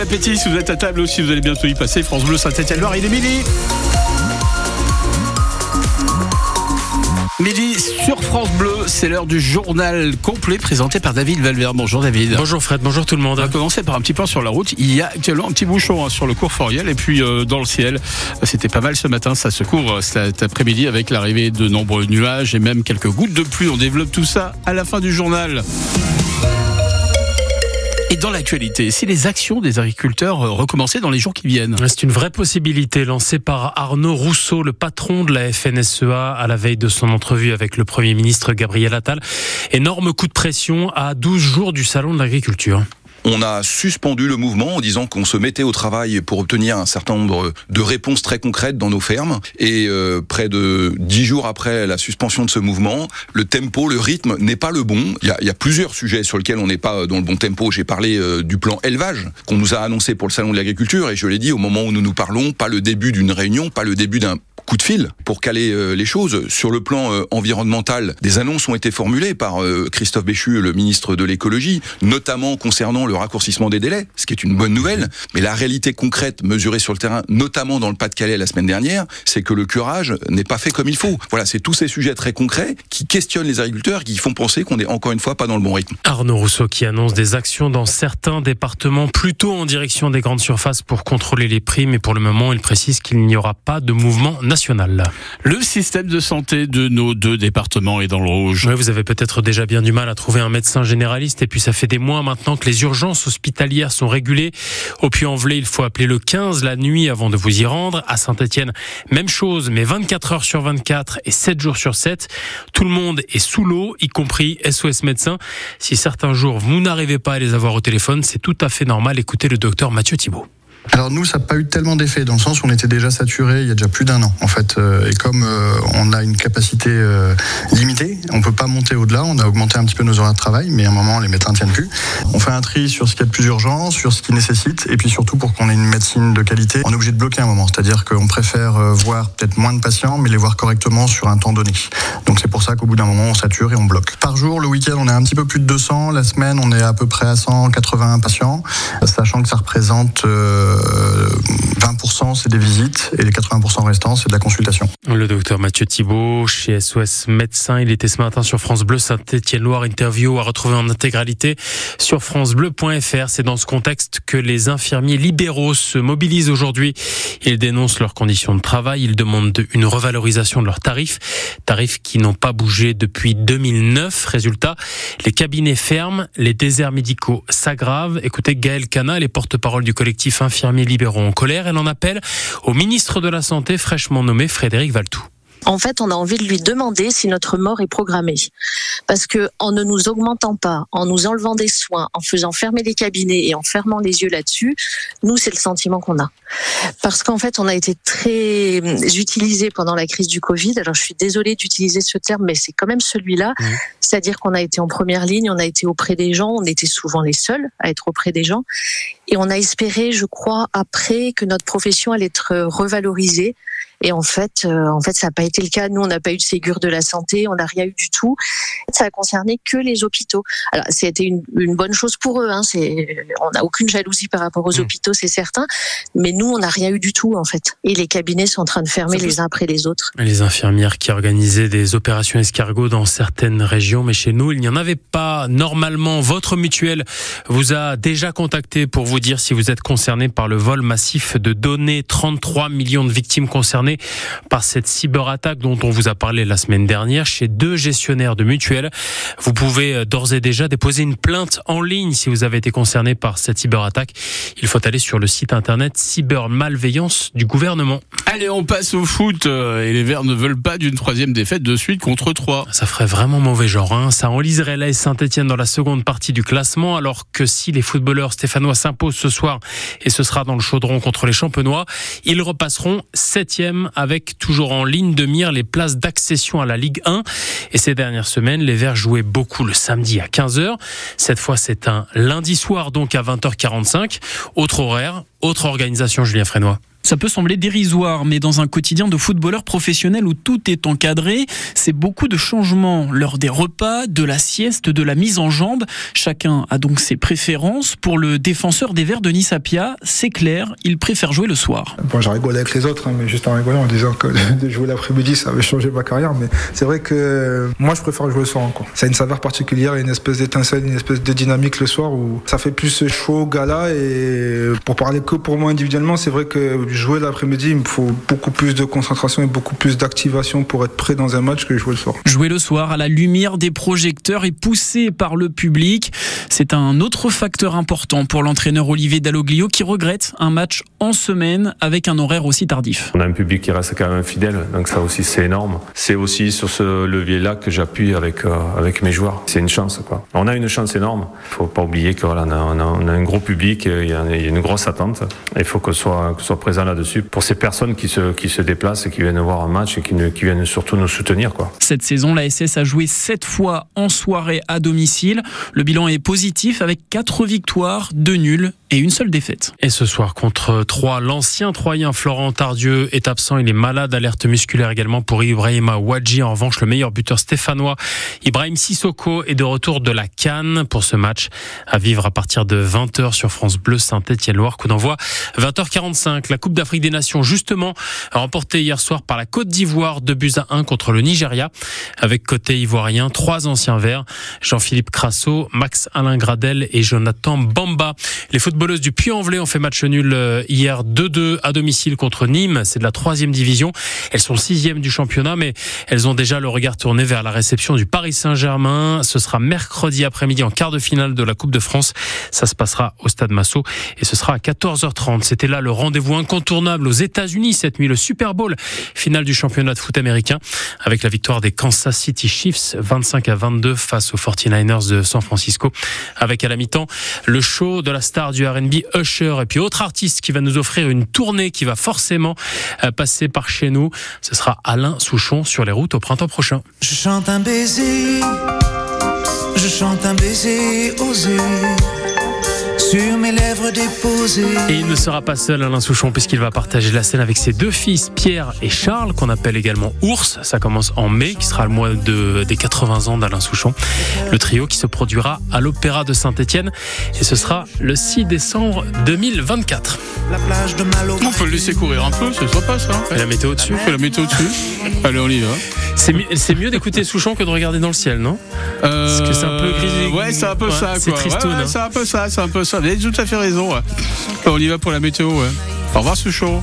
Appétit si vous êtes à table aussi, vous allez bientôt y passer. France Bleu Saint-Etienne-Loire, il est midi. Midi sur France Bleu, c'est l'heure du journal complet présenté par David Valverde. Bonjour David. Bonjour Fred, bonjour tout le monde. On va commencer par un petit point sur la route. Il y a actuellement un petit bouchon hein, sur le cours Foriel et puis euh, dans le ciel. C'était pas mal ce matin, ça se couvre cet après-midi avec l'arrivée de nombreux nuages et même quelques gouttes de pluie. On développe tout ça à la fin du journal. Dans l'actualité, si les actions des agriculteurs recommençaient dans les jours qui viennent C'est une vraie possibilité lancée par Arnaud Rousseau, le patron de la FNSEA, à la veille de son entrevue avec le Premier ministre Gabriel Attal. Énorme coup de pression à 12 jours du Salon de l'agriculture. On a suspendu le mouvement en disant qu'on se mettait au travail pour obtenir un certain nombre de réponses très concrètes dans nos fermes. Et euh, près de dix jours après la suspension de ce mouvement, le tempo, le rythme n'est pas le bon. Il y, a, y, a, plusieurs sujets sur lesquels on n'est pas dans le bon tempo. J'ai parlé euh, du plan élevage qu'on nous a annoncé pour le salon de l'agriculture et je l'ai dit au moment où nous nous parlons, pas le début d'une réunion, pas le début d'un coup de fil pour caler euh, les choses. Sur le plan euh, environnemental, des annonces ont été formulées par euh, Christophe Béchu, le ministre de l'écologie, notamment concernant le raccourcissement des délais, ce qui est une bonne nouvelle. Mais la réalité concrète mesurée sur le terrain, notamment dans le Pas-de-Calais la semaine dernière, c'est que le curage n'est pas fait comme il faut. Voilà, c'est tous ces sujets très concrets qui questionnent les agriculteurs, qui font penser qu'on est encore une fois pas dans le bon rythme. Arnaud Rousseau qui annonce des actions dans certains départements plutôt en direction des grandes surfaces pour contrôler les prix, mais pour le moment, il précise qu'il n'y aura pas de mouvement national. Le système de santé de nos deux départements est dans le rouge. Oui, vous avez peut-être déjà bien du mal à trouver un médecin généraliste et puis ça fait des mois maintenant que les urgences hospitalières sont régulées. Au Puy-en-Velay, il faut appeler le 15 la nuit avant de vous y rendre. À Saint-Etienne, même chose, mais 24 heures sur 24 et 7 jours sur 7. Tout le monde est sous l'eau, y compris SOS médecins. Si certains jours vous n'arrivez pas à les avoir au téléphone, c'est tout à fait normal. Écoutez le docteur Mathieu Thibault. Alors nous, ça n'a pas eu tellement d'effet, dans le sens où on était déjà saturé il y a déjà plus d'un an, en fait. Et comme euh, on a une capacité euh, limitée, on peut pas monter au-delà. On a augmenté un petit peu nos horaires de travail, mais à un moment, les médecins ne tiennent plus. On fait un tri sur ce qui est le plus urgent, sur ce qui nécessite, et puis surtout pour qu'on ait une médecine de qualité, on est obligé de bloquer un moment. C'est-à-dire qu'on préfère euh, voir peut-être moins de patients, mais les voir correctement sur un temps donné. Donc c'est pour ça qu'au bout d'un moment, on sature et on bloque. Par jour, le week-end, on est un petit peu plus de 200. La semaine, on est à peu près à 180 patients, sachant que ça représente 20% c'est des visites et les 80% restants c'est de la consultation. Le docteur Mathieu Thibault chez SOS Médecins, il était ce matin sur France Bleu Saint-Étienne-Loire, interview à retrouver en intégralité sur francebleu.fr. C'est dans ce contexte que les infirmiers libéraux se mobilisent aujourd'hui. Ils dénoncent leurs conditions de travail, ils demandent une revalorisation de leurs tarifs, tarifs qui n'ont pas bougé depuis 2009. Résultat, les cabinets ferment, les déserts médicaux s'aggravent. Écoutez Gaël Cana, les porte-parole du collectif infirmiers libéraux en colère. Elle en appelle au ministre de la Santé fraîchement nommé Frédéric Valtou. En fait, on a envie de lui demander si notre mort est programmée. Parce que en ne nous augmentant pas, en nous enlevant des soins, en faisant fermer les cabinets et en fermant les yeux là-dessus, nous, c'est le sentiment qu'on a. Parce qu'en fait, on a été très utilisé pendant la crise du Covid. Alors, je suis désolée d'utiliser ce terme, mais c'est quand même celui-là. Mmh. C'est-à-dire qu'on a été en première ligne, on a été auprès des gens, on était souvent les seuls à être auprès des gens. Et on a espéré, je crois, après que notre profession allait être revalorisée. Et en fait, euh, en fait, ça n'a pas été le cas. Nous, on n'a pas eu de Ségur de la santé, on n'a rien eu du tout. Ça a concerné que les hôpitaux. Alors, c'était une, une, bonne chose pour eux. Hein. C'est, on n'a aucune jalousie par rapport aux mmh. hôpitaux, c'est certain. Mais nous, on n'a rien eu du tout, en fait. Et les cabinets sont en train de fermer les uns après les autres. Les infirmières qui organisaient des opérations escargots dans certaines régions, mais chez nous, il n'y en avait pas. Normalement, votre mutuelle vous a déjà contacté pour vous dire si vous êtes concerné par le vol massif de données. 33 millions de victimes concernées par cette cyberattaque dont on vous a parlé la semaine dernière chez deux gestionnaires de mutuelles. Vous pouvez d'ores et déjà déposer une plainte en ligne si vous avez été concerné par cette cyberattaque. Il faut aller sur le site internet cybermalveillance du gouvernement. Allez, on passe au foot et les Verts ne veulent pas d'une troisième défaite de suite contre 3. Ça ferait vraiment mauvais genre. Hein. Ça enliserait la Saint-Etienne dans la seconde partie du classement alors que si les footballeurs stéphanois s'imposent ce soir et ce sera dans le chaudron contre les champenois, ils repasseront septième avec toujours en ligne de mire les places d'accession à la Ligue 1. Et ces dernières semaines, les Verts jouaient beaucoup le samedi à 15h. Cette fois, c'est un lundi soir, donc à 20h45. Autre horaire, autre organisation, Julien Frénois. Ça peut sembler dérisoire, mais dans un quotidien de footballeur professionnel où tout est encadré, c'est beaucoup de changements. L'heure des repas, de la sieste, de la mise en jambe. Chacun a donc ses préférences. Pour le défenseur des Verts, Denis Sapia, c'est clair, il préfère jouer le soir. Bon, j'ai rigolé avec les autres, hein, mais juste en rigolant en disant que de jouer l'après-midi, ça avait changé ma carrière. Mais c'est vrai que moi, je préfère jouer le soir encore. Ça a une saveur particulière, une espèce d'étincelle, une espèce de dynamique le soir où ça fait plus chaud, gala. Et pour parler que pour moi individuellement, c'est vrai que jouer l'après-midi, il me faut beaucoup plus de concentration et beaucoup plus d'activation pour être prêt dans un match que jouer le soir. Jouer le soir à la lumière des projecteurs et poussé par le public, c'est un autre facteur important pour l'entraîneur Olivier Dalloglio qui regrette un match en semaine avec un horaire aussi tardif. On a un public qui reste quand même fidèle, donc ça aussi c'est énorme. C'est aussi sur ce levier-là que j'appuie avec euh, avec mes joueurs. C'est une chance quoi. On a une chance énorme. Il faut pas oublier que voilà, on a, on a, on a un gros public, il y a, il y a une grosse attente. Il faut que soit que soit présent là-dessus pour ces personnes qui se qui se déplacent et qui viennent voir un match et qui, viennent surtout nous soutenir quoi. Cette saison, la SS a joué sept fois en soirée à domicile. Le bilan est positif avec quatre victoires, deux nuls et une seule défaite. Et ce soir contre Troyes, l'ancien Troyen Florent Tardieu est absent. Il est malade, alerte musculaire également pour Ibrahima Ouadji. En revanche, le meilleur buteur stéphanois, Ibrahim Sissoko, est de retour de la Cannes pour ce match à vivre à partir de 20h sur France Bleu Saint-Étienne-Loire. Coup d'envoi 20h45. La Coupe d'Afrique des Nations, justement, remportée hier soir par la Côte d'Ivoire, de buts à 1 contre le Nigeria. Avec côté ivoirien, trois anciens verts, Jean-Philippe Crasso, Max Alain Gradel et Jonathan Bamba. Les footballeuses du Puy-en-Velay ont fait match nul euh, hier 2-2 à domicile contre Nîmes. C'est de la troisième division. Elles sont sixième du championnat, mais elles ont déjà le regard tourné vers la réception du Paris Saint-Germain. Ce sera mercredi après-midi en quart de finale de la Coupe de France. Ça se passera au Stade Massot et ce sera à 14h30. C'était là le rendez-vous incontournable aux États-Unis cette nuit, le Super Bowl, finale du championnat de foot américain, avec la victoire des Kansas City Chiefs 25 à 22 face aux 49ers de San Francisco. Avec à la mi-temps le show de la star du R&B Usher et puis autre artiste qui va nous offrir une tournée qui va forcément euh, passer par chez nous. Ce sera Alain Souchon sur les routes au printemps prochain. Je chante un baiser, je chante un baiser osé sur mes lèvres Et il ne sera pas seul Alain Souchon puisqu'il va partager la scène avec ses deux fils Pierre et Charles qu'on appelle également Ours. Ça commence en mai qui sera le mois de, des 80 ans d'Alain Souchon. Le trio qui se produira à l'Opéra de Saint-Étienne et ce sera le 6 décembre 2024. La plage de Malo. On peut le laisser courir un peu, c'est sympa ça. Et la météo dessus On fait la météo dessus. Allez, on y va. C'est mieux, c'est mieux d'écouter Souchon que de regarder dans le ciel, non? Parce que c'est un peu gris. Euh, Ouais, c'est un peu Ouais, ça. c'est Ouais, ouais, hein. c'est un peu ça, c'est un peu ça. Vous avez tout à fait raison. On y va pour la météo. Au revoir, Souchon.